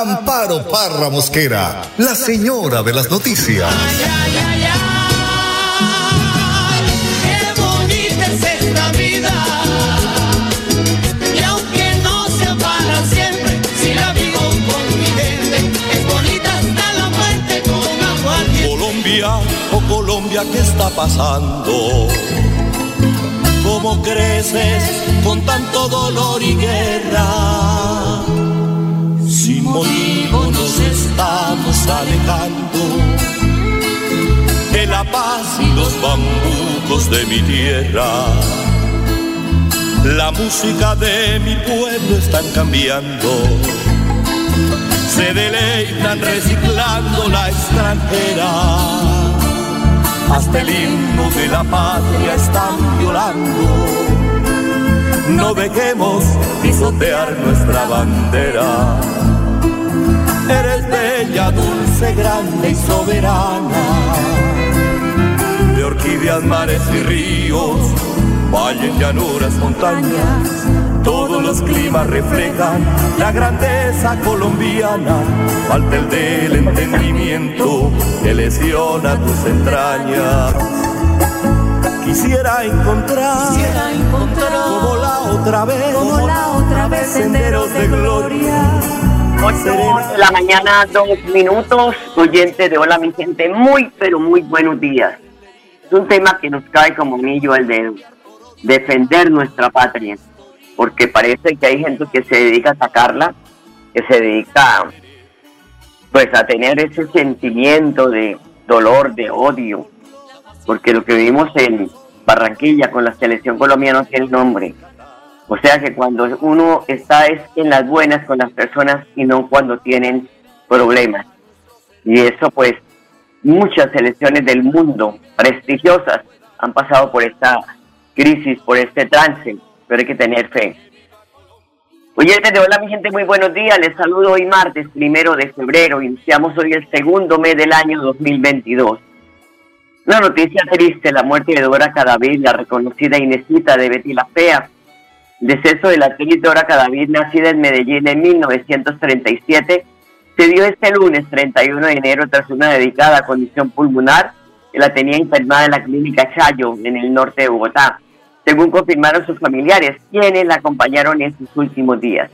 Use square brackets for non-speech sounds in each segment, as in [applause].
Amparo Parra Mosquera, la señora de las noticias. Ay, ay, ay, qué bonita es esta vida. Y aunque no sea para siempre, si la vivo con mi gente, es bonita hasta la muerte con agua. Colombia, oh Colombia, ¿qué está pasando? ¿Cómo creces con tanto dolor y guerra? Motivo nos estamos alejando de la paz y los bambucos de mi tierra. La música de mi pueblo están cambiando. Se deleitan reciclando la extranjera. Hasta el himno de la patria están violando. No dejemos pisotear nuestra bandera. Eres bella, dulce, grande y soberana. De orquídeas, mares y ríos, valles, llanuras, montañas. Todos los climas reflejan la grandeza colombiana. Falta el del entendimiento que lesiona tus entrañas. Quisiera encontrar, Quisiera encontrar como la otra vez, como la otra vez senderos de gloria. 8 de la mañana, dos minutos. Oyente de Hola, mi gente. Muy, pero muy buenos días. Es un tema que nos cae como anillo al dedo. Defender nuestra patria. Porque parece que hay gente que se dedica a sacarla, que se dedica pues a tener ese sentimiento de dolor, de odio. Porque lo que vivimos en Barranquilla con la selección colombiana no tiene nombre. O sea que cuando uno está es en las buenas con las personas y no cuando tienen problemas. Y eso pues muchas selecciones del mundo prestigiosas han pasado por esta crisis, por este trance, pero hay que tener fe. Oye, desde hola mi gente, muy buenos días. Les saludo hoy martes, primero de febrero. Iniciamos hoy el segundo mes del año 2022. Una noticia triste, la muerte de Dora Cadavid, la reconocida Inesita de Betty la Fea. Deceso de la actriz Dora Cadavid, nacida en Medellín en 1937, se dio este lunes 31 de enero tras una dedicada condición pulmonar que la tenía internada en la clínica Chayo, en el norte de Bogotá, según confirmaron sus familiares, quienes la acompañaron en sus últimos días.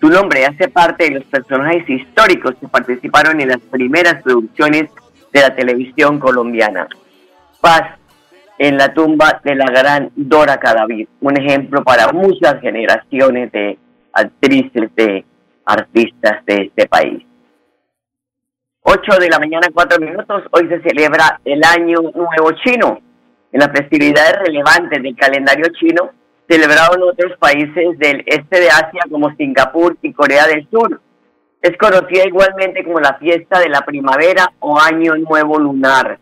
Su nombre hace parte de los personajes históricos que participaron en las primeras producciones de la televisión colombiana. Paz en la tumba de la gran Dora Cadavid, un ejemplo para muchas generaciones de actrices, de artistas de este país. 8 de la mañana, 4 minutos, hoy se celebra el Año Nuevo Chino. En las festividades relevantes del calendario chino, celebrado en otros países del este de Asia como Singapur y Corea del Sur. Es conocida igualmente como la fiesta de la primavera o Año Nuevo Lunar.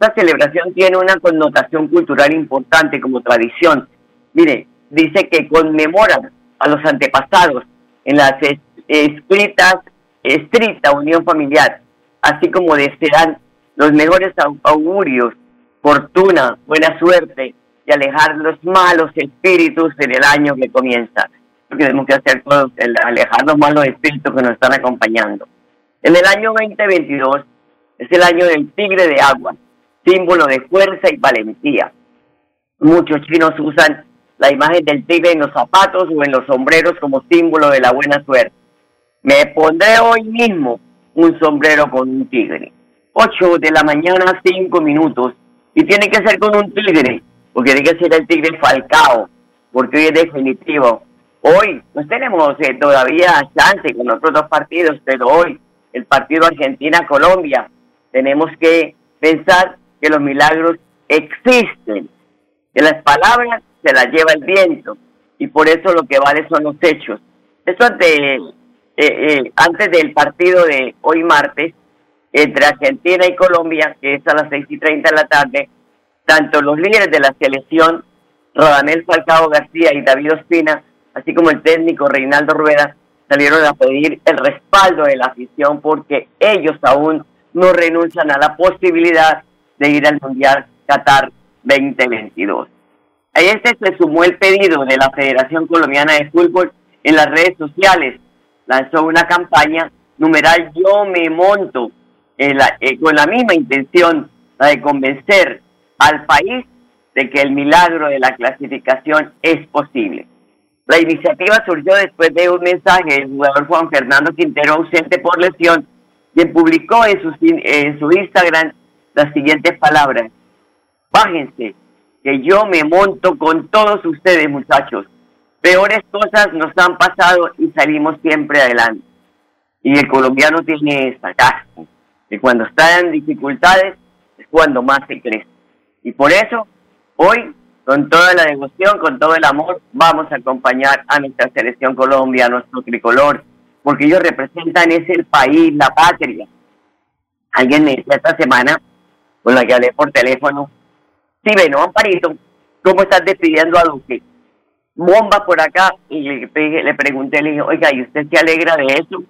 Esta celebración tiene una connotación cultural importante como tradición. Mire, dice que conmemoran a los antepasados en las es- escritas, estricta unión familiar, así como desean los mejores au- augurios, fortuna, buena suerte y alejar los malos espíritus en el año que comienza. Lo que tenemos que hacer todos, el alejar los malos espíritus que nos están acompañando. En el año 2022 es el año del tigre de agua, símbolo de fuerza y valentía. Muchos chinos usan la imagen del tigre en los zapatos o en los sombreros como símbolo de la buena suerte. Me pondré hoy mismo un sombrero con un tigre. 8 de la mañana, 5 minutos. Y tiene que ser con un tigre, porque tiene que ser el tigre Falcao, porque hoy es definitivo. Hoy no tenemos eh, todavía chance con otros dos partidos, pero hoy el partido Argentina-Colombia tenemos que pensar que los milagros existen, que las palabras se las lleva el viento y por eso lo que vale son los hechos. Esto ante eh, antes del partido de hoy martes entre Argentina y Colombia, que es a las 6 y 30 de la tarde, tanto los líderes de la selección, Rodamel Falcao García y David Ospina, así como el técnico Reinaldo Rueda, salieron a pedir el respaldo de la afición porque ellos aún no renuncian a la posibilidad de ir al Mundial Qatar 2022. A este se sumó el pedido de la Federación Colombiana de Fútbol en las redes sociales. Lanzó una campaña numeral Yo me monto eh, con la misma intención de convencer al país de que el milagro de la clasificación es posible. La iniciativa surgió después de un mensaje del jugador Juan Fernando Quintero, ausente por lesión, quien publicó en su, en su Instagram las siguientes palabras. Bájense, que yo me monto con todos ustedes, muchachos. Peores cosas nos han pasado y salimos siempre adelante. Y el colombiano tiene esta casa, que cuando está en dificultades es cuando más se crece. Y por eso, hoy con toda la devoción, con todo el amor, vamos a acompañar a nuestra selección Colombia, a nuestro tricolor, porque ellos representan ese país, la patria. Alguien me decía esta semana, con la que hablé por teléfono, sí, bueno, Amparito, ¿cómo estás despidiendo a Duque? Bomba por acá, y le, le pregunté, le dije, oiga, ¿y usted se alegra de eso?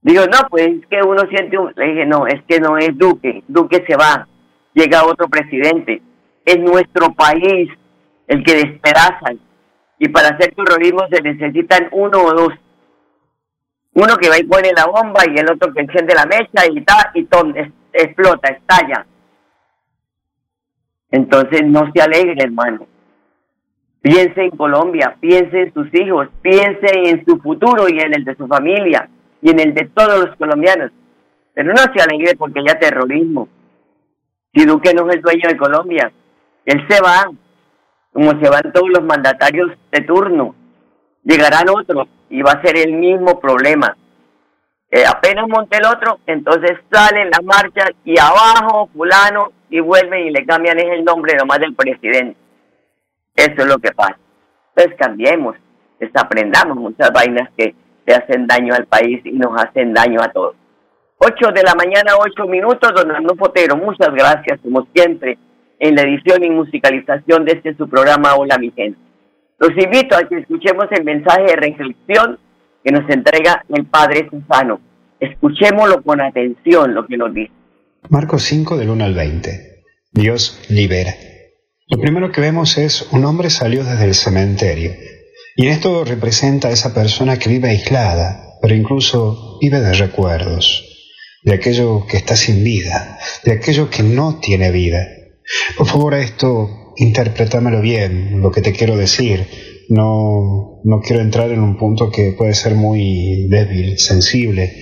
Digo, no, pues es que uno siente, un... le dije, no, es que no es Duque, Duque se va, llega otro presidente es nuestro país el que despedazan. Y para hacer terrorismo se necesitan uno o dos. Uno que va y pone la bomba y el otro que enciende la mecha y ta, y ton, explota, estalla. Entonces no se alegre, hermano. Piense en Colombia, piense en sus hijos, piense en su futuro y en el de su familia y en el de todos los colombianos. Pero no se alegre porque haya terrorismo. Si Duque no es el dueño de Colombia, él se va, como se van todos los mandatarios de turno. Llegarán otros y va a ser el mismo problema. Eh, apenas monte el otro, entonces salen las marchas y abajo fulano y vuelven y le cambian el nombre nomás del presidente. Eso es lo que pasa. Entonces cambiemos, desaprendamos muchas vainas que le hacen daño al país y nos hacen daño a todos. 8 de la mañana, 8 minutos, don Arnulfo Fotero, muchas gracias, como siempre en la edición y musicalización de este su programa Hola mi gente. Los invito a que escuchemos el mensaje de reflexión que nos entrega el Padre Susano. Escuchémoslo con atención lo que nos dice. Marcos 5 del 1 al 20. Dios libera. Lo primero que vemos es un hombre salió desde el cementerio. Y esto representa a esa persona que vive aislada, pero incluso vive de recuerdos, de aquello que está sin vida, de aquello que no tiene vida. Por favor, a esto interprétamelo bien, lo que te quiero decir. No, no quiero entrar en un punto que puede ser muy débil, sensible,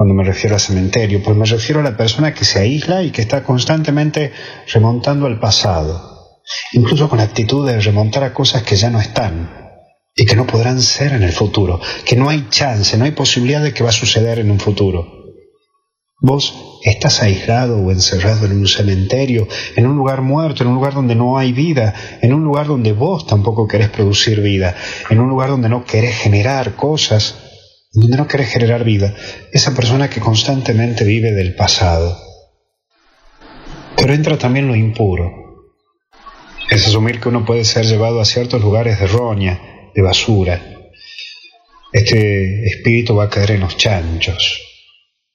cuando me refiero al cementerio, pues me refiero a la persona que se aísla y que está constantemente remontando al pasado, incluso con la actitud de remontar a cosas que ya no están y que no podrán ser en el futuro, que no hay chance, no hay posibilidad de que va a suceder en un futuro. Vos estás aislado o encerrado en un cementerio, en un lugar muerto, en un lugar donde no hay vida, en un lugar donde vos tampoco querés producir vida, en un lugar donde no querés generar cosas, donde no querés generar vida. Esa persona que constantemente vive del pasado. Pero entra también lo impuro. Es asumir que uno puede ser llevado a ciertos lugares de roña, de basura. Este espíritu va a caer en los chanchos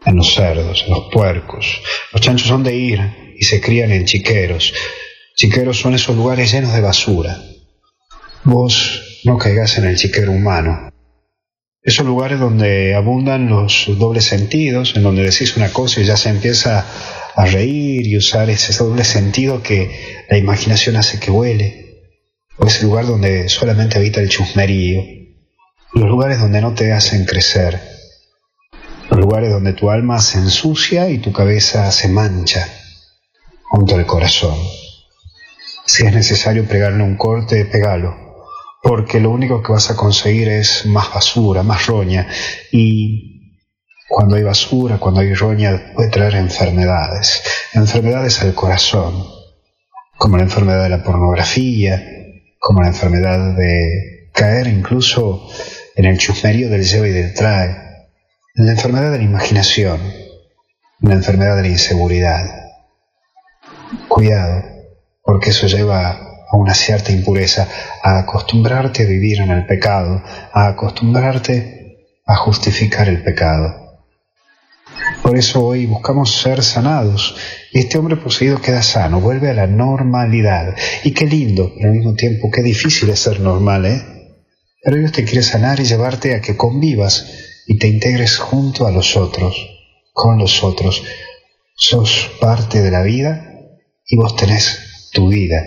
en los cerdos, en los puercos. Los chanchos son de ir y se crían en chiqueros. Chiqueros son esos lugares llenos de basura. Vos no caigas en el chiquero humano. Esos lugares donde abundan los dobles sentidos, en donde decís una cosa y ya se empieza a reír y usar ese doble sentido que la imaginación hace que huele. O ese lugar donde solamente habita el chusmerío. Los lugares donde no te hacen crecer lugares donde tu alma se ensucia y tu cabeza se mancha junto al corazón. Si es necesario pegarle un corte, pegalo, porque lo único que vas a conseguir es más basura, más roña, y cuando hay basura, cuando hay roña, puede traer enfermedades, enfermedades al corazón, como la enfermedad de la pornografía, como la enfermedad de caer incluso en el chusmerío del lleva y del trae, la enfermedad de la imaginación, la enfermedad de la inseguridad. Cuidado, porque eso lleva a una cierta impureza, a acostumbrarte a vivir en el pecado, a acostumbrarte a justificar el pecado. Por eso hoy buscamos ser sanados y este hombre poseído queda sano, vuelve a la normalidad. Y qué lindo, pero al mismo tiempo qué difícil es ser normal, ¿eh? Pero Dios te quiere sanar y llevarte a que convivas y te integres junto a los otros, con los otros. Sos parte de la vida y vos tenés tu vida.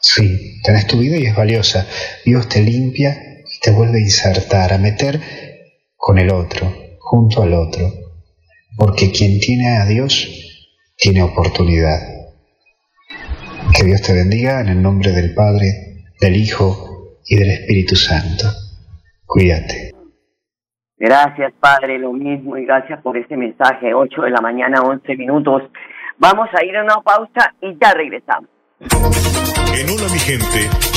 Sí, tenés tu vida y es valiosa. Dios te limpia y te vuelve a insertar, a meter con el otro, junto al otro. Porque quien tiene a Dios tiene oportunidad. Que Dios te bendiga en el nombre del Padre, del Hijo y del Espíritu Santo. Cuídate. Gracias, Padre, lo mismo y gracias por este mensaje. 8 de la mañana, 11 minutos. Vamos a ir a una pausa y ya regresamos. En Hola mi gente,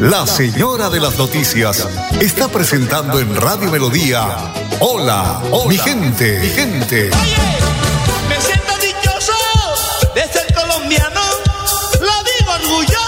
la señora de las noticias está presentando en Radio Melodía. Hola, hola mi gente, mi gente. Oye, me siento dichoso de ser colombiano. Lo digo orgulloso.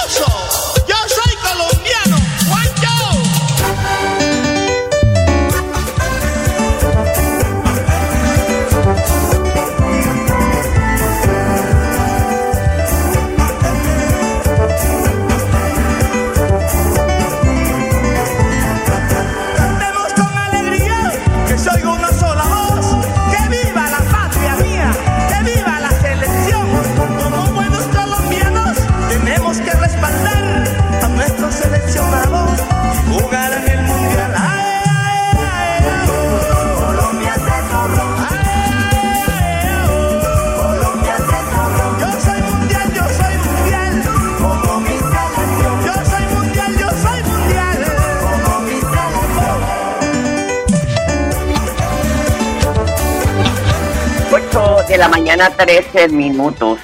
Mañana, 13 minutos.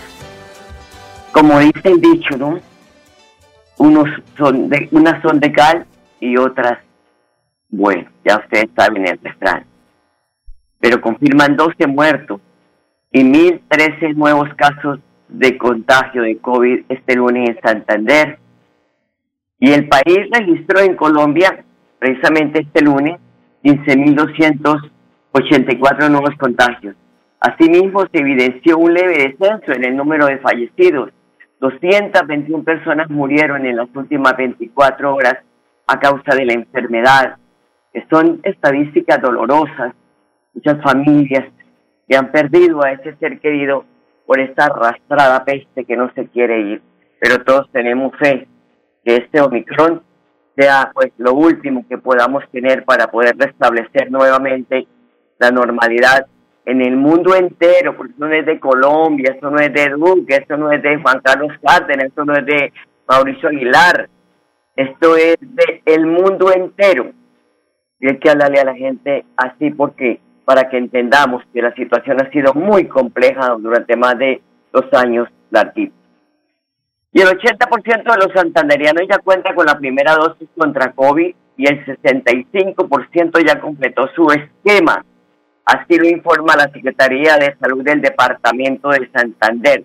Como dice el dicho, ¿no? Unos son de, unas son de cal y otras, bueno, ya ustedes saben el refrán. Pero confirman 12 muertos y 1.013 nuevos casos de contagio de COVID este lunes en Santander. Y el país registró en Colombia, precisamente este lunes, 15.284 nuevos contagios. Asimismo, se evidenció un leve descenso en el número de fallecidos. 221 personas murieron en las últimas 24 horas a causa de la enfermedad. Que son estadísticas dolorosas. Muchas familias que han perdido a ese ser querido por esta arrastrada peste que no se quiere ir. Pero todos tenemos fe que este Omicron sea pues lo último que podamos tener para poder restablecer nuevamente la normalidad en el mundo entero, porque eso no es de Colombia, eso no es de Duque, eso no es de Juan Carlos Cárdenas, eso no es de Mauricio Aguilar, esto es de el mundo entero. Y hay que hablarle a la gente así porque para que entendamos que la situación ha sido muy compleja durante más de dos años larguitos. Y el 80% de los santanderianos ya cuenta con la primera dosis contra COVID y el 65% ya completó su esquema. Así lo informa la Secretaría de Salud del Departamento de Santander.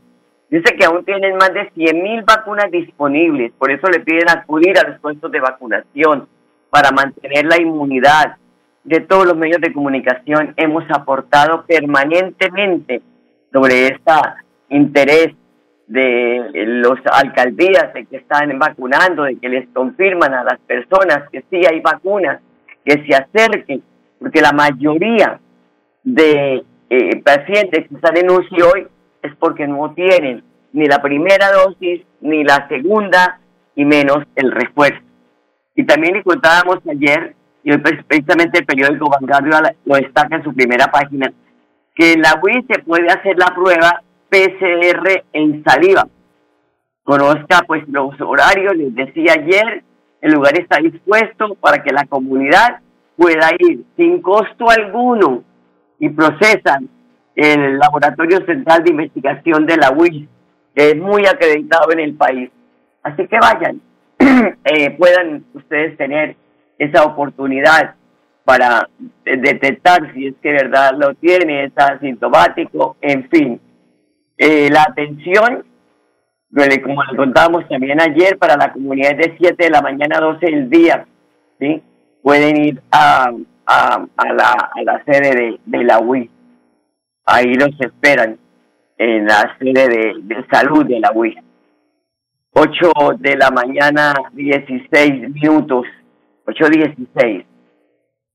Dice que aún tienen más de 100.000 vacunas disponibles, por eso le piden acudir a los puestos de vacunación para mantener la inmunidad. De todos los medios de comunicación hemos aportado permanentemente sobre este interés de las alcaldías de que están vacunando, de que les confirman a las personas que sí hay vacunas, que se acerquen, porque la mayoría de eh, pacientes que están en UCI hoy es porque no tienen ni la primera dosis, ni la segunda, y menos el refuerzo. Y también le contábamos ayer, y hoy precisamente el periódico Vanguardia lo destaca en su primera página, que en la UIS se puede hacer la prueba PCR en saliva. Conozca pues los horarios, les decía ayer, el lugar está dispuesto para que la comunidad pueda ir sin costo alguno y procesan el Laboratorio Central de Investigación de la UIS, que es muy acreditado en el país. Así que vayan, [clears throat] eh, puedan ustedes tener esa oportunidad para detectar si es que verdad lo tiene, está asintomático, en fin. Eh, la atención, como les contábamos también ayer, para la comunidad de 7 de la mañana a 12 del día, ¿sí? pueden ir a, a, la, a la sede de, de la UI. Ahí los esperan en la sede de, de salud de la UI. 8 de la mañana, 16 minutos, 8.16.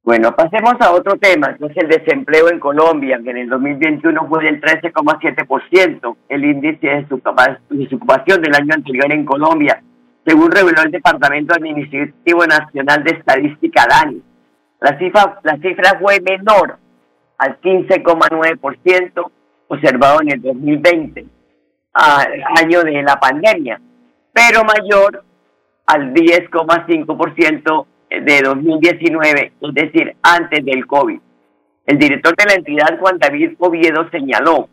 Bueno, pasemos a otro tema, que es el desempleo en Colombia, que en el 2021 fue del 13,7%, el índice de desocupación del año anterior en Colombia, según reveló el Departamento Administrativo Nacional de Estadística DANI. La cifra, la cifra fue menor al 15,9% observado en el 2020, año de la pandemia, pero mayor al 10,5% de 2019, es decir, antes del COVID. El director de la entidad, Juan David Oviedo, señaló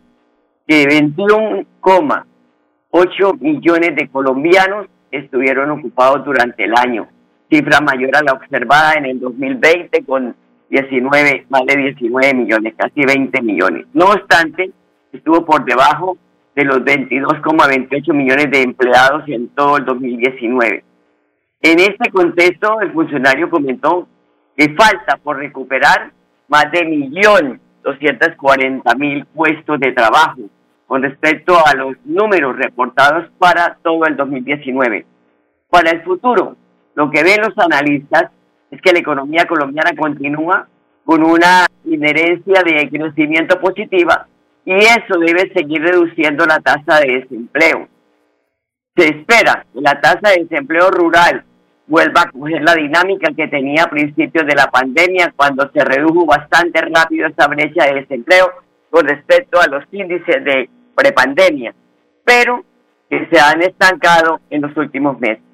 que 21,8 millones de colombianos estuvieron ocupados durante el año, cifra mayor a la observada en el 2020 con 19, más de 19 millones, casi 20 millones. No obstante, estuvo por debajo de los 22,28 millones de empleados en todo el 2019. En este contexto, el funcionario comentó que falta por recuperar más de 1.240.000 puestos de trabajo con respecto a los números reportados para todo el 2019. Para el futuro, lo que ven los analistas es que la economía colombiana continúa con una inherencia de crecimiento positiva y eso debe seguir reduciendo la tasa de desempleo. Se espera que la tasa de desempleo rural vuelva a coger la dinámica que tenía a principios de la pandemia, cuando se redujo bastante rápido esa brecha de desempleo con respecto a los índices de prepandemia, pero que se han estancado en los últimos meses.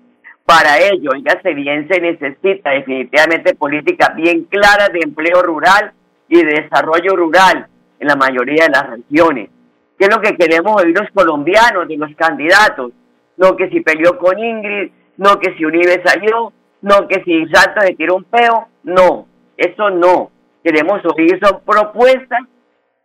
Para ello, se bien, se necesita definitivamente políticas bien claras de empleo rural y de desarrollo rural en la mayoría de las regiones. ¿Qué es lo que queremos oír los colombianos, de los candidatos? No que si peleó con Ingrid, no que si Uribe salió, no que si Santos se tiró un peo, no, eso no. Queremos oír son propuestas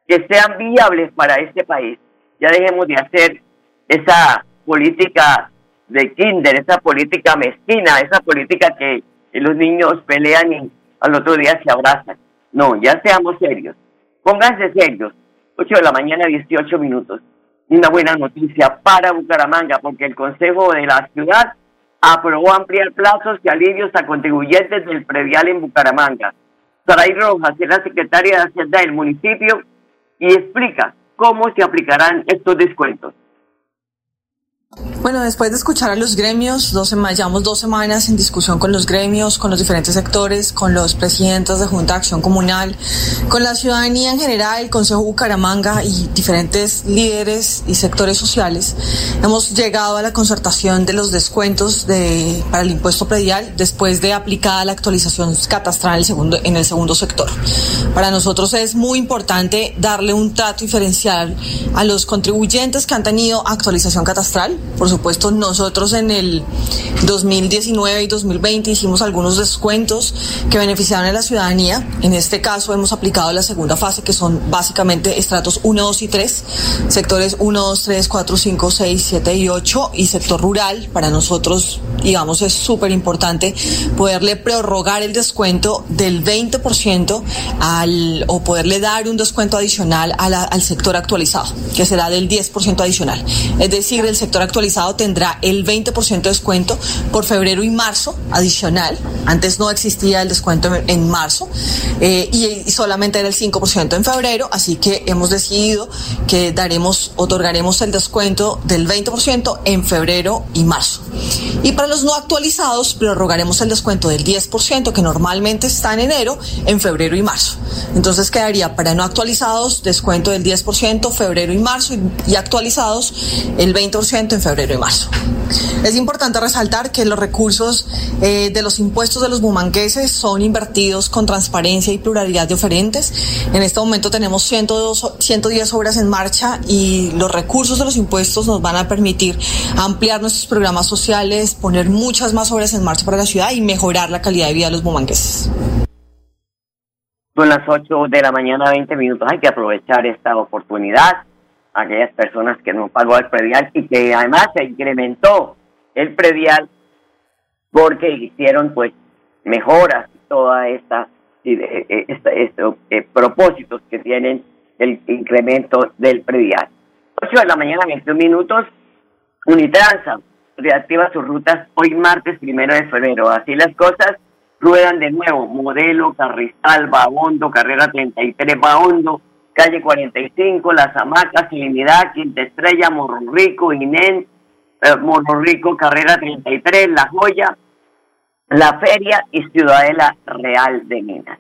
que sean viables para este país. Ya dejemos de hacer esa política de kinder, esa política mezquina, esa política que los niños pelean y al otro día se abrazan. No, ya seamos serios. Pónganse serios. 8 de la mañana, 18 minutos. Una buena noticia para Bucaramanga, porque el Consejo de la Ciudad aprobó ampliar plazos y alivios a contribuyentes del previal en Bucaramanga. Saray Rojas es la secretaria de Hacienda del municipio y explica cómo se aplicarán estos descuentos. Bueno, después de escuchar a los gremios, dos llevamos dos semanas en discusión con los gremios, con los diferentes sectores, con los presidentes de Junta de Acción Comunal, con la ciudadanía en general, el Consejo Bucaramanga y diferentes líderes y sectores sociales, hemos llegado a la concertación de los descuentos de, para el impuesto predial después de aplicada la actualización catastral en el, segundo, en el segundo sector. Para nosotros es muy importante darle un trato diferencial a los contribuyentes que han tenido actualización catastral por supuesto, nosotros en el 2019 y 2020 hicimos algunos descuentos que beneficiaron a la ciudadanía. En este caso hemos aplicado la segunda fase, que son básicamente estratos 1, 2 y 3, sectores 1, 2, 3, 4, 5, 6, 7 y 8 y sector rural. Para nosotros, digamos, es súper importante poderle prorrogar el descuento del 20% al, o poderle dar un descuento adicional al sector actualizado, que será del 10% adicional. Es decir, el sector actualizado tendrá el 20% de descuento por febrero y marzo adicional. Antes no existía el descuento en marzo eh, y solamente era el 5% en febrero, así que hemos decidido que daremos, otorgaremos el descuento del 20% en febrero y marzo. Y para los no actualizados, prorrogaremos el descuento del 10% que normalmente está en enero, en febrero y marzo. Entonces quedaría para no actualizados descuento del 10% febrero y marzo y actualizados el 20% en febrero y marzo. Es importante resaltar que los recursos eh, de los impuestos de los bumangueses son invertidos con transparencia y pluralidad de oferentes. En este momento tenemos 102, 110 obras en marcha y los recursos de los impuestos nos van a permitir ampliar nuestros programas sociales, poner muchas más obras en marcha para la ciudad y mejorar la calidad de vida de los bumangueses. Son las 8 de la mañana, 20 minutos. Hay que aprovechar esta oportunidad. Aquellas personas que no pagó el predial y que además se incrementó el predial porque hicieron pues mejoras todas estas eh, esta, eh, propósitos que tienen el incremento del predial. 8 de la mañana, 21 minutos, Unitransa reactiva sus rutas hoy martes primero de febrero. Así las cosas ruedan de nuevo. Modelo, Carrizal, Baondo, Carrera 33, Baondo, Calle 45, Las Hamacas, Trinidad, Quinta Estrella, Morro Rico, Inén, eh, Morro Rico, Carrera 33, La Joya, La Feria y Ciudadela Real de Minas.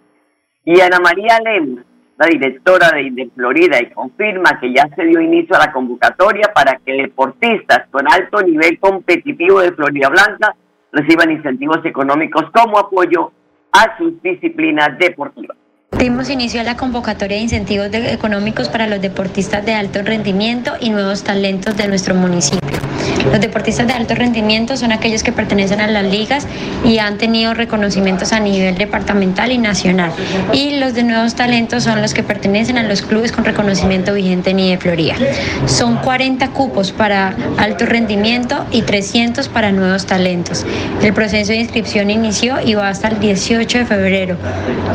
Y Ana María Lemos, la directora de, de Florida, y confirma que ya se dio inicio a la convocatoria para que deportistas con alto nivel competitivo de Florida Blanca reciban incentivos económicos como apoyo a sus disciplinas deportivas. Dimos inicio a la convocatoria de incentivos económicos para los deportistas de alto rendimiento y nuevos talentos de nuestro municipio. Los deportistas de alto rendimiento son aquellos que pertenecen a las ligas y han tenido reconocimientos a nivel departamental y nacional. Y los de nuevos talentos son los que pertenecen a los clubes con reconocimiento vigente en de Florida. Son 40 cupos para alto rendimiento y 300 para nuevos talentos. El proceso de inscripción inició y va hasta el 18 de febrero.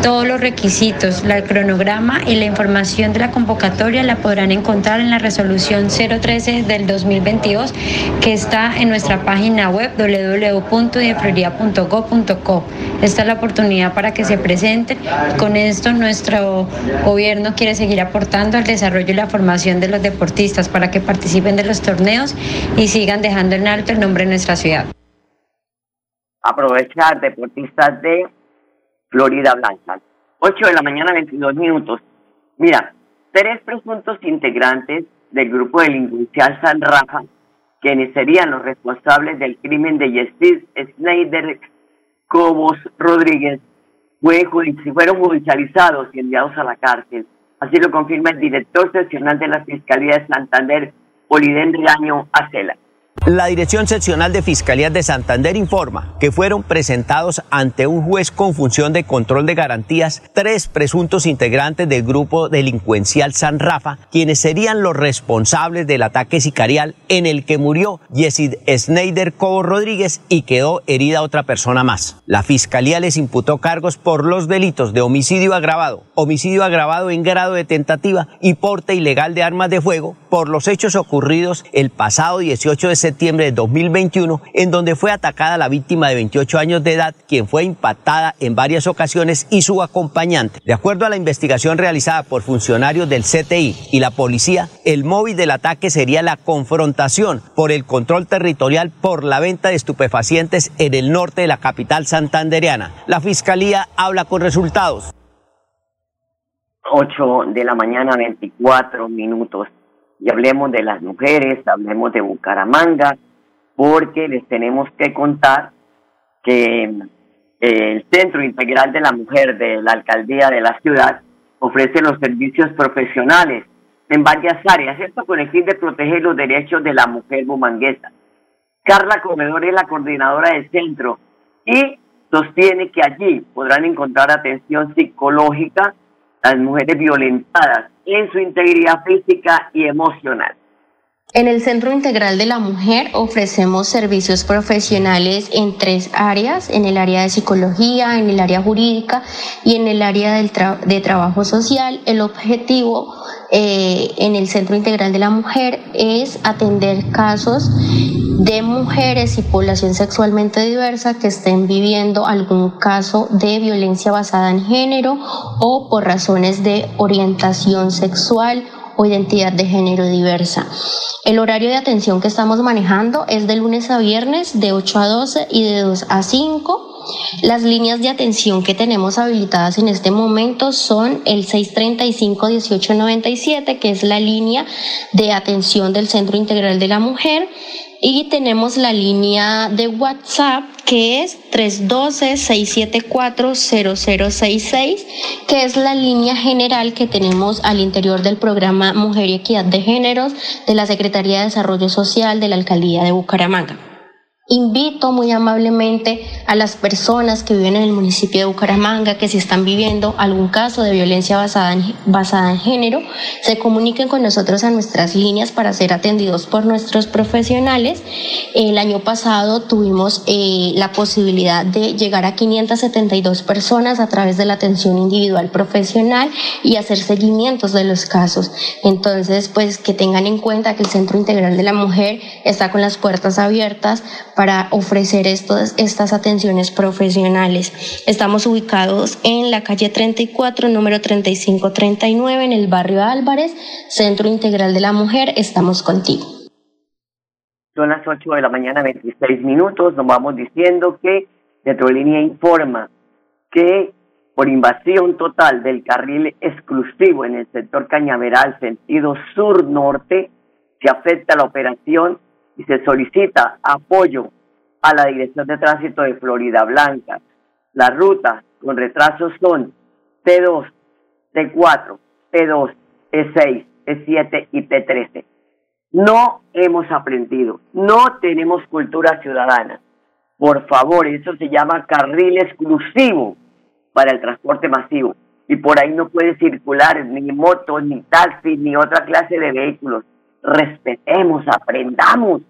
Todos los requisitos, el cronograma y la información de la convocatoria la podrán encontrar en la resolución 013 del 2022 que está en nuestra página web www.idefloría.gov.co. Esta es la oportunidad para que se presenten. Con esto nuestro gobierno quiere seguir aportando al desarrollo y la formación de los deportistas para que participen de los torneos y sigan dejando en alto el nombre de nuestra ciudad. Aprovechar deportistas de Florida Blanca. 8 de la mañana, 22 minutos. Mira, tres presuntos integrantes del grupo delincuencial San Rafa quienes serían los responsables del crimen de Yesid Snyder Cobos Rodríguez, fueron judicializados y enviados a la cárcel. Así lo confirma el director seccional de la Fiscalía de Santander, Oliden Riaño Acela. La Dirección Seccional de Fiscalía de Santander informa que fueron presentados ante un juez con función de control de garantías tres presuntos integrantes del grupo delincuencial San Rafa, quienes serían los responsables del ataque sicarial en el que murió Yesid Snyder Cobo Rodríguez y quedó herida otra persona más. La Fiscalía les imputó cargos por los delitos de homicidio agravado, homicidio agravado en grado de tentativa y porte ilegal de armas de fuego por los hechos ocurridos el pasado 18 de septiembre de 2021, en donde fue atacada la víctima de 28 años de edad, quien fue impactada en varias ocasiones y su acompañante. De acuerdo a la investigación realizada por funcionarios del CTI y la policía, el móvil del ataque sería la confrontación por el control territorial por la venta de estupefacientes en el norte de la capital santandereana. La fiscalía habla con resultados. 8 de la mañana, 24 minutos y hablemos de las mujeres, hablemos de Bucaramanga, porque les tenemos que contar que eh, el Centro Integral de la Mujer de la Alcaldía de la ciudad ofrece los servicios profesionales en varias áreas, esto con el fin de proteger los derechos de la mujer bumanguesa. Carla Comedor es la coordinadora del centro y sostiene que allí podrán encontrar atención psicológica las mujeres violentadas en su integridad física y emocional. En el Centro Integral de la Mujer ofrecemos servicios profesionales en tres áreas, en el área de psicología, en el área jurídica y en el área del de trabajo social. El objetivo eh, en el Centro Integral de la Mujer es atender casos de mujeres y población sexualmente diversa que estén viviendo algún caso de violencia basada en género o por razones de orientación sexual o identidad de género diversa. El horario de atención que estamos manejando es de lunes a viernes de 8 a 12 y de 2 a 5. Las líneas de atención que tenemos habilitadas en este momento son el 635-1897, que es la línea de atención del Centro Integral de la Mujer, y tenemos la línea de WhatsApp que es 312-674-0066, que es la línea general que tenemos al interior del programa Mujer y Equidad de Géneros de la Secretaría de Desarrollo Social de la Alcaldía de Bucaramanga. Invito muy amablemente a las personas que viven en el municipio de Bucaramanga, que si están viviendo algún caso de violencia basada en, basada en género, se comuniquen con nosotros a nuestras líneas para ser atendidos por nuestros profesionales. El año pasado tuvimos eh, la posibilidad de llegar a 572 personas a través de la atención individual profesional y hacer seguimientos de los casos. Entonces, pues que tengan en cuenta que el Centro Integral de la Mujer está con las puertas abiertas para ofrecer estos, estas atenciones profesionales. Estamos ubicados en la calle 34, número 3539, en el barrio Álvarez, Centro Integral de la Mujer. Estamos contigo. Son las 8 de la mañana, 26 minutos. Nos vamos diciendo que Metrolínea informa que por invasión total del carril exclusivo en el sector Cañaveral, sentido sur-norte, se afecta la operación y se solicita apoyo a la Dirección de Tránsito de Florida Blanca. Las rutas con retrasos son T2, T4, T2, E6, E7 y T13. No hemos aprendido, no tenemos cultura ciudadana. Por favor, eso se llama carril exclusivo para el transporte masivo. Y por ahí no puede circular ni motos, ni taxis, ni otra clase de vehículos respetemos, aprendamos,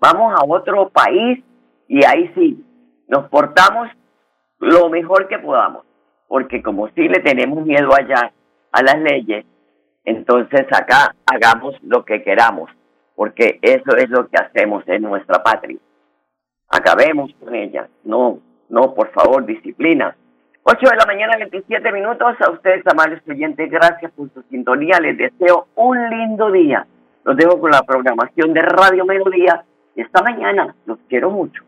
vamos a otro país y ahí sí, nos portamos lo mejor que podamos, porque como sí le tenemos miedo allá a las leyes, entonces acá hagamos lo que queramos, porque eso es lo que hacemos en nuestra patria. Acabemos con ella, no, no, por favor, disciplina. 8 de la mañana, 27 minutos. A ustedes, amables oyentes, gracias por su sintonía. Les deseo un lindo día. Los dejo con la programación de Radio Melodía y esta mañana los quiero mucho.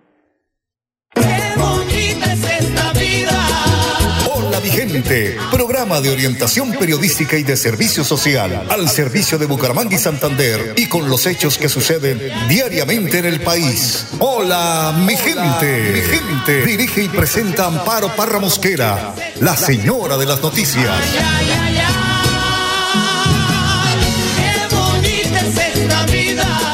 Hola Vigente, programa de orientación periodística y de servicio social al servicio de Bucaramanga y Santander y con los hechos que suceden diariamente en el país. Hola mi gente, mi gente. Dirige y presenta Amparo Parra Mosquera, la señora de las noticias. Esta vida.